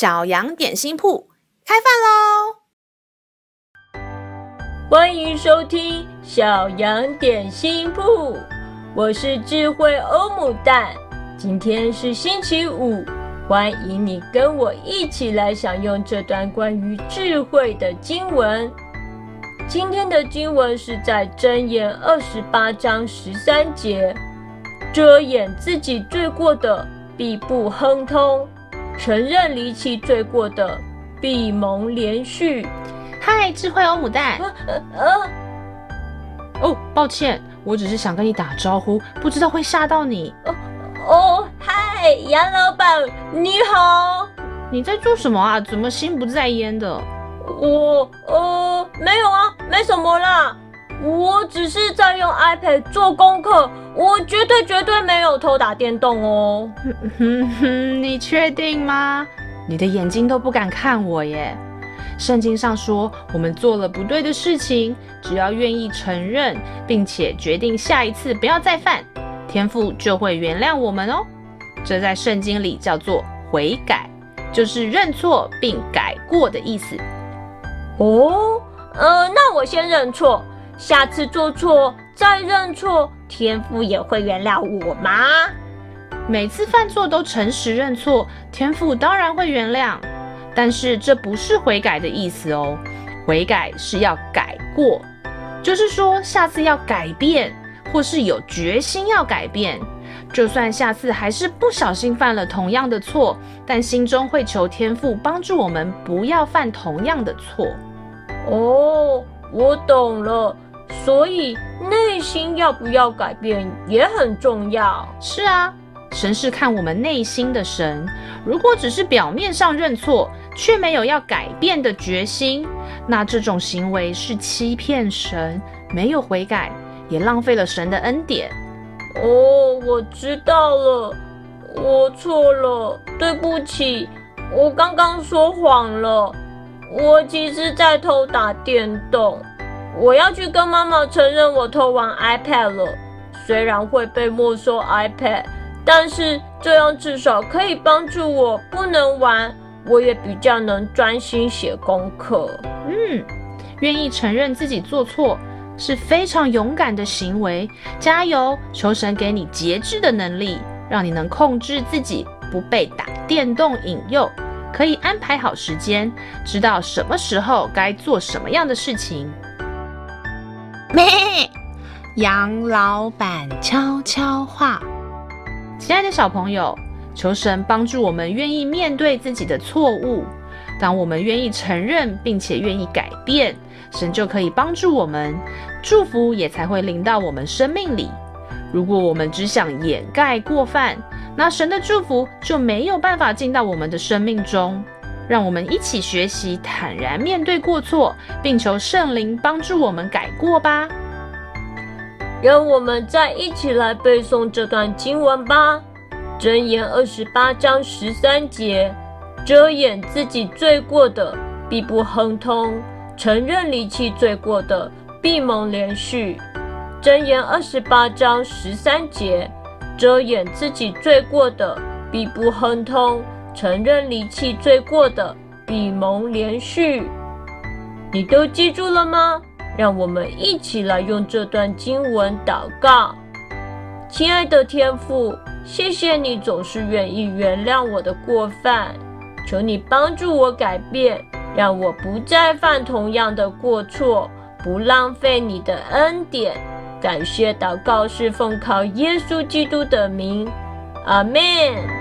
小羊点心铺开饭喽！欢迎收听小羊点心铺，我是智慧欧姆蛋。今天是星期五，欢迎你跟我一起来享用这段关于智慧的经文。今天的经文是在箴言二十八章十三节：遮掩自己罪过的，必不亨通。承认离弃罪过的，必蒙连续。嗨，智慧欧姆蛋。呃呃。哦，抱歉，我只是想跟你打招呼，不知道会吓到你。哦哦，嗨，杨老板，你好。你在做什么啊？怎么心不在焉的？我呃，没有啊，没什么啦。我只是在用 iPad 做功课，我绝对绝对没有偷打电动哦。哼哼，你确定吗？你的眼睛都不敢看我耶。圣经上说，我们做了不对的事情，只要愿意承认，并且决定下一次不要再犯，天父就会原谅我们哦。这在圣经里叫做悔改，就是认错并改过的意思。哦，呃，那我先认错。下次做错再认错，天父也会原谅我吗？每次犯错都诚实认错，天父当然会原谅。但是这不是悔改的意思哦，悔改是要改过，就是说下次要改变，或是有决心要改变。就算下次还是不小心犯了同样的错，但心中会求天父帮助我们不要犯同样的错。哦，我懂了。所以内心要不要改变也很重要。是啊，神是看我们内心的神。如果只是表面上认错，却没有要改变的决心，那这种行为是欺骗神，没有悔改，也浪费了神的恩典。哦，我知道了，我错了，对不起，我刚刚说谎了，我其实在偷打电动。我要去跟妈妈承认我偷玩 iPad 了，虽然会被没收 iPad，但是这样至少可以帮助我不能玩，我也比较能专心写功课。嗯，愿意承认自己做错是非常勇敢的行为，加油！求神给你节制的能力，让你能控制自己，不被打电动引诱，可以安排好时间，知道什么时候该做什么样的事情。咩，杨老板悄悄话。亲爱的小朋友，求神帮助我们愿意面对自己的错误。当我们愿意承认并且愿意改变，神就可以帮助我们，祝福也才会临到我们生命里。如果我们只想掩盖过犯，那神的祝福就没有办法进到我们的生命中。让我们一起学习坦然面对过错，并求圣灵帮助我们改过吧。让我们再一起来背诵这段经文吧。箴言二十八章十三节：遮掩自己罪过的，必不亨通；承认离弃罪过的，必蒙怜恤。箴言二十八章十三节：遮掩自己罪过的，必不亨通。承认离弃罪过的，必蒙连续。你都记住了吗？让我们一起来用这段经文祷告。亲爱的天父，谢谢你总是愿意原谅我的过犯，求你帮助我改变，让我不再犯同样的过错，不浪费你的恩典。感谢祷告是奉靠耶稣基督的名，阿门。